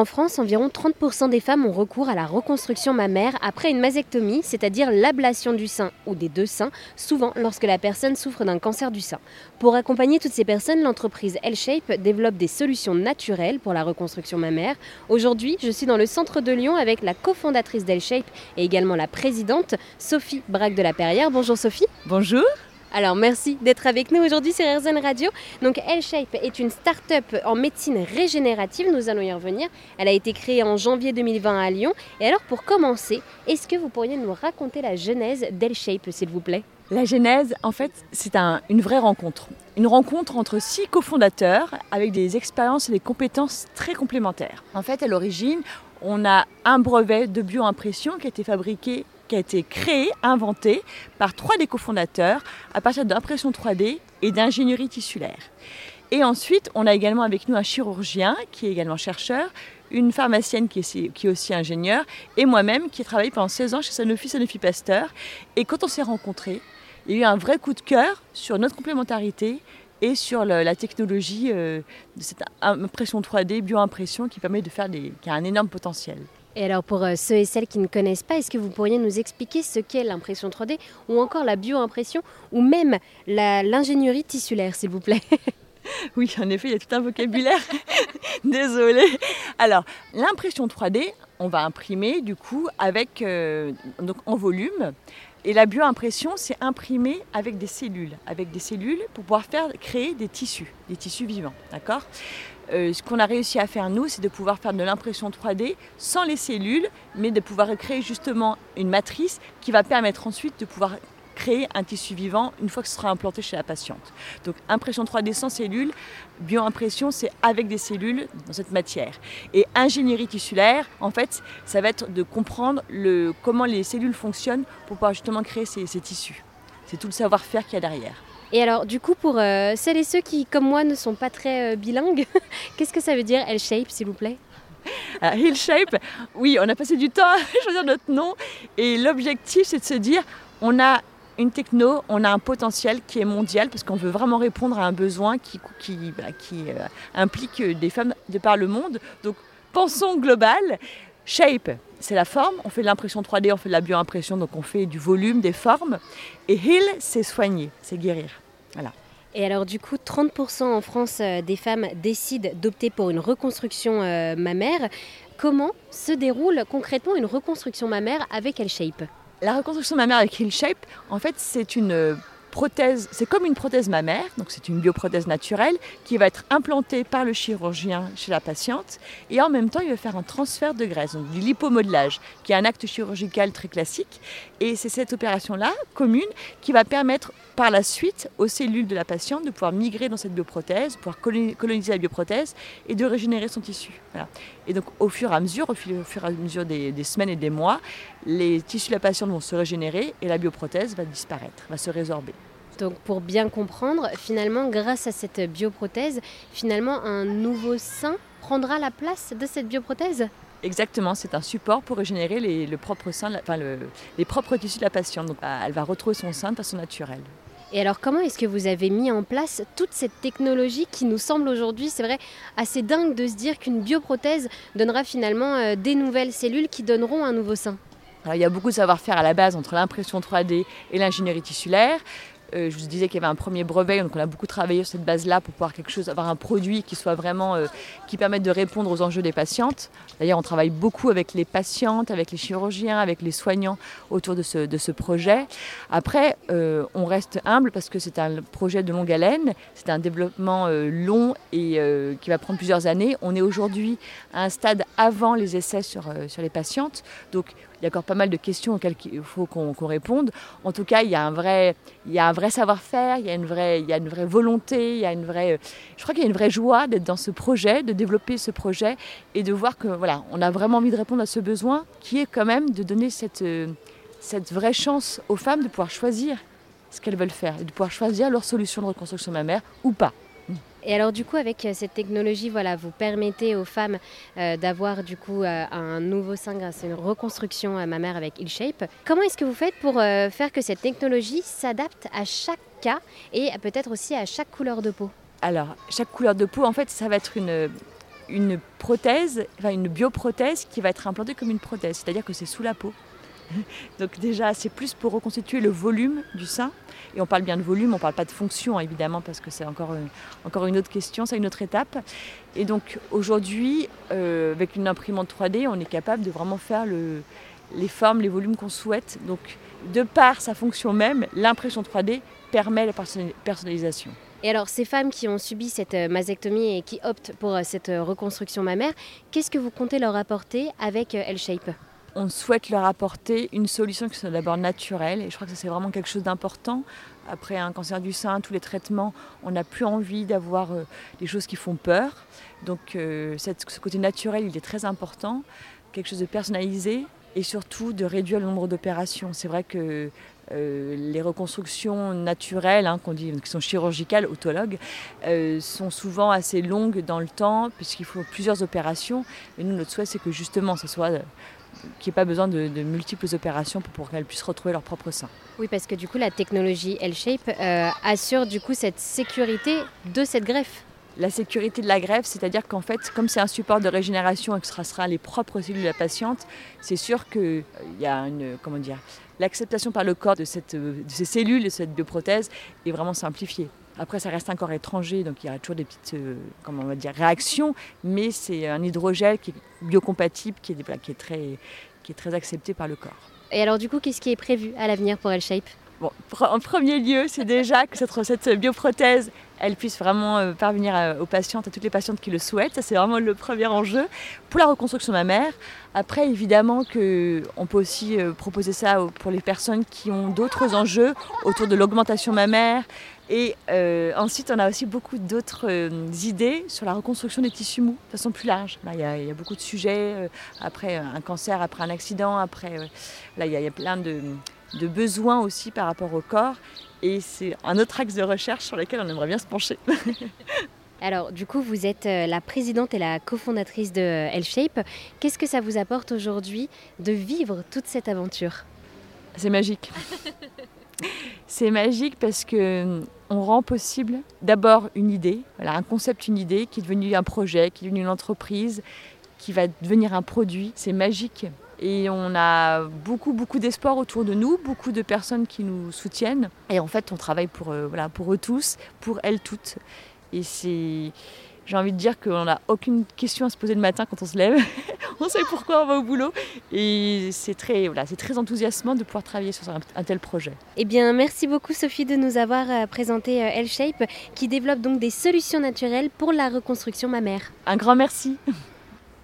En France, environ 30% des femmes ont recours à la reconstruction mammaire après une mastectomie, c'est-à-dire l'ablation du sein ou des deux seins, souvent lorsque la personne souffre d'un cancer du sein. Pour accompagner toutes ces personnes, l'entreprise L-Shape développe des solutions naturelles pour la reconstruction mammaire. Aujourd'hui, je suis dans le centre de Lyon avec la cofondatrice d'L-Shape et également la présidente, Sophie Braque de la Perrière. Bonjour Sophie. Bonjour. Alors merci d'être avec nous aujourd'hui sur RZN Radio. Donc L-Shape est une start-up en médecine régénérative, nous allons y revenir. Elle a été créée en janvier 2020 à Lyon. Et alors pour commencer, est-ce que vous pourriez nous raconter la genèse d'L-Shape s'il vous plaît? La genèse, en fait, c'est une vraie rencontre. Une rencontre entre six cofondateurs avec des expériences et des compétences très complémentaires. En fait, à l'origine, on a un brevet de bioimpression qui a été fabriqué qui a été créé, inventé par trois des cofondateurs à partir d'impression 3D et d'ingénierie tissulaire. Et ensuite, on a également avec nous un chirurgien qui est également chercheur, une pharmacienne qui est, aussi ingénieure, et moi-même qui ai travaillé pendant 16 ans chez Sanofi, Sanofi Pasteur. Et quand on s'est rencontrés, il y a eu un vrai coup de cœur sur notre complémentarité et sur la technologie euh, de cette impression 3D, bioimpression qui permet de faire des, qui a un énorme potentiel. Et alors pour euh, ceux et celles qui ne connaissent pas, est-ce que vous pourriez nous expliquer ce qu'est l'impression 3D ou encore la bioimpression ou même l'ingénierie tissulaire, s'il vous plaît? Oui, en effet, il y a tout un vocabulaire. Désolée. Alors, l'impression 3D, on va imprimer du coup avec euh, donc en volume. Et la bioimpression, c'est imprimer avec des cellules, avec des cellules pour pouvoir faire créer des tissus, des tissus vivants, d'accord? Euh, ce qu'on a réussi à faire nous, c'est de pouvoir faire de l'impression 3D sans les cellules, mais de pouvoir créer justement une matrice qui va permettre ensuite de pouvoir créer un tissu vivant une fois que ce sera implanté chez la patiente. Donc impression 3D sans cellules, bioimpression c'est avec des cellules dans cette matière. Et ingénierie tissulaire, en fait, ça va être de comprendre le, comment les cellules fonctionnent pour pouvoir justement créer ces, ces tissus. C'est tout le savoir-faire qu'il y a derrière. Et alors, du coup, pour euh, celles et ceux qui, comme moi, ne sont pas très euh, bilingues, qu'est-ce que ça veut dire L-shape, s'il vous plaît? Alors, Hill Shape, oui, on a passé du temps à choisir notre nom et l'objectif c'est de se dire on a une techno, on a un potentiel qui est mondial parce qu'on veut vraiment répondre à un besoin qui, bah, euh, implique des femmes de par le monde. Donc pensons global. Shape, c'est la forme. On fait de l'impression 3D, on fait de la bioimpression, donc on fait du volume, des formes. Et heal, c'est soigner, c'est guérir. Voilà. Et alors du coup, 30% en France euh, des femmes décident d'opter pour une reconstruction euh, mammaire. Comment se déroule concrètement une reconstruction mammaire avec L-Shape? La reconstruction mammaire avec L-Shape, en fait, c'est une c'est comme une prothèse mammaire, donc c'est une bioprothèse naturelle qui va être implantée par le chirurgien chez la patiente et en même temps il va faire un transfert de graisse, donc du lipomodelage, qui est un acte chirurgical très classique. Et c'est cette opération-là, commune, qui va permettre par la suite aux cellules de la patiente de pouvoir migrer dans cette bioprothèse, pouvoir coloniser la bioprothèse et de régénérer son tissu. Et donc au fur et à mesure, au fur et à mesure des semaines et des mois, les tissus de la patiente vont se régénérer et la bioprothèse va disparaître, va se résorber. Donc pour bien comprendre, finalement, grâce à cette bioprothèse, finalement, un nouveau sein prendra la place de cette bioprothèse? Exactement, c'est un support pour régénérer les, le propre sein, enfin les propres tissus de la patiente. Donc elle va retrouver son sein de façon naturelle. Et alors comment est-ce que vous avez mis en place toute cette technologie qui nous semble aujourd'hui, c'est vrai, assez dingue de se dire qu'une bioprothèse donnera finalement euh, des nouvelles cellules qui donneront un nouveau sein? Alors, il y a beaucoup de savoir-faire à la base entre l'impression 3D et l'ingénierie tissulaire. Euh, je vous disais qu'il y avait un premier brevet, donc on a beaucoup travaillé sur cette base-là pour pouvoir quelque chose, avoir un produit qui soit vraiment, euh, qui permette de répondre aux enjeux des patientes. D'ailleurs, on travaille beaucoup avec les patientes, avec les chirurgiens, avec les soignants autour de ce, projet. Après, euh, on reste humble parce que c'est un projet de longue haleine, c'est un développement long et qui va prendre plusieurs années. On est aujourd'hui à un stade avant les essais sur, sur les patientes, donc il y a encore pas mal de questions auxquelles il faut qu'on réponde. En tout cas, il y a un vrai, il y a un vrai savoir-faire, il y a une vraie, il y a une vraie volonté, il y a une vraie, je crois qu'il y a une vraie joie d'être dans ce projet, de développer ce projet et de voir que voilà, on a vraiment envie de répondre à ce besoin qui est quand même de donner cette, cette vraie chance aux femmes de pouvoir choisir ce qu'elles veulent faire et de pouvoir choisir leur solution de reconstruction mammaire ou pas. Et alors du coup avec euh, cette technologie, voilà, vous permettez aux femmes euh, d'avoir du coup euh, un nouveau sein grâce à une reconstruction à mammaire avec IlShape. Comment est-ce que vous faites pour faire que cette technologie s'adapte à chaque cas et peut-être aussi à chaque couleur de peau? Alors chaque couleur de peau, en fait, ça va être une une prothèse, enfin une bioprothèse qui va être implantée comme une prothèse, c'est-à-dire que c'est sous la peau. Donc déjà, c'est plus pour reconstituer le volume du sein. Et on parle bien de volume, on ne parle pas de fonction évidemment parce que c'est encore, une, encore une autre question, c'est une autre étape. Et donc aujourd'hui, euh, avec une imprimante 3D, on est capable de vraiment faire le, les formes, les volumes qu'on souhaite. Donc de par sa fonction même, l'impression 3D permet la personnalisation. Et alors, ces femmes qui ont subi cette euh, mastectomie et qui optent pour euh, cette reconstruction mammaire, qu'est-ce que vous comptez leur apporter avec L-Shape? On souhaite leur apporter une solution qui soit d'abord naturelle. Et je crois que c'est vraiment quelque chose d'important. Après un cancer du sein, tous les traitements, on n'a plus envie d'avoir euh, des choses qui font peur. Donc euh, ce côté naturel, il est très important. Quelque chose de personnalisé et surtout de réduire le nombre d'opérations. C'est vrai que euh, les reconstructions naturelles, hein, qu'on dit, qui sont chirurgicales, autologues, sont souvent assez longues dans le temps, puisqu'il faut plusieurs opérations. Et nous, notre souhait, c'est que justement, ce soit qu'il n'y ait pas besoin de, multiples opérations pour, qu'elles puissent retrouver leur propre sein. Oui, parce que du coup, la technologie L-Shape euh, assure du coup cette sécurité de cette greffe. La sécurité de la greffe, c'est-à-dire qu'en fait, comme c'est un support de régénération et que ce sera les propres cellules de la patiente, c'est sûr qu'il euh, y a une, comment dire, l'acceptation par le corps de, cette, de ces cellules, de cette bioprothèse est vraiment simplifiée. Après, ça reste un corps étranger, donc il y aura toujours des petites euh, on va dire, réactions, mais c'est un hydrogel qui est biocompatible, qui est, qui est, très, qui est très accepté par le corps. Et alors, du coup, qu'est-ce qui est prévu à l'avenir pour L-Shape? En premier lieu, c'est déjà que cette, cette bioprothèse, elle puisse vraiment euh, parvenir aux patientes, à toutes les patientes qui le souhaitent. Ça, c'est vraiment le premier enjeu pour la reconstruction mammaire. Après, évidemment qu'on peut aussi euh, proposer ça pour les personnes qui ont d'autres enjeux autour de l'augmentation mammaire. Et euh, ensuite, on a aussi beaucoup d'autres idées sur la reconstruction des tissus mous de façon plus large. il, y a, beaucoup de sujets, après un cancer, après un accident, après... là, il y, a plein de de besoins aussi par rapport au corps. Et c'est un autre axe de recherche sur lequel on aimerait bien se pencher. Alors, du coup, vous êtes euh, la présidente et la cofondatrice de L-Shape. Qu'est-ce que ça vous apporte aujourd'hui de vivre toute cette aventure? C'est magique. C'est magique parce que euh, on rend possible d'abord une idée, voilà, un concept, une idée qui est devenu un projet, qui est devenu une entreprise, qui va devenir un produit. C'est magique et on a beaucoup, beaucoup d'espoir autour de nous, beaucoup de personnes qui nous soutiennent. Et en fait, on travaille pour, euh, voilà, pour eux tous, pour elles toutes. Et c'est. J'ai envie de dire qu'on n'a aucune question à se poser le matin quand on se lève. on sait pourquoi on va au boulot. Et c'est très, voilà, c'est très enthousiasmant de pouvoir travailler sur un, tel projet. Eh bien, merci beaucoup Sophie de nous avoir euh, présenté euh, L-Shape qui développe donc des solutions naturelles pour la reconstruction mammaire. Un grand merci.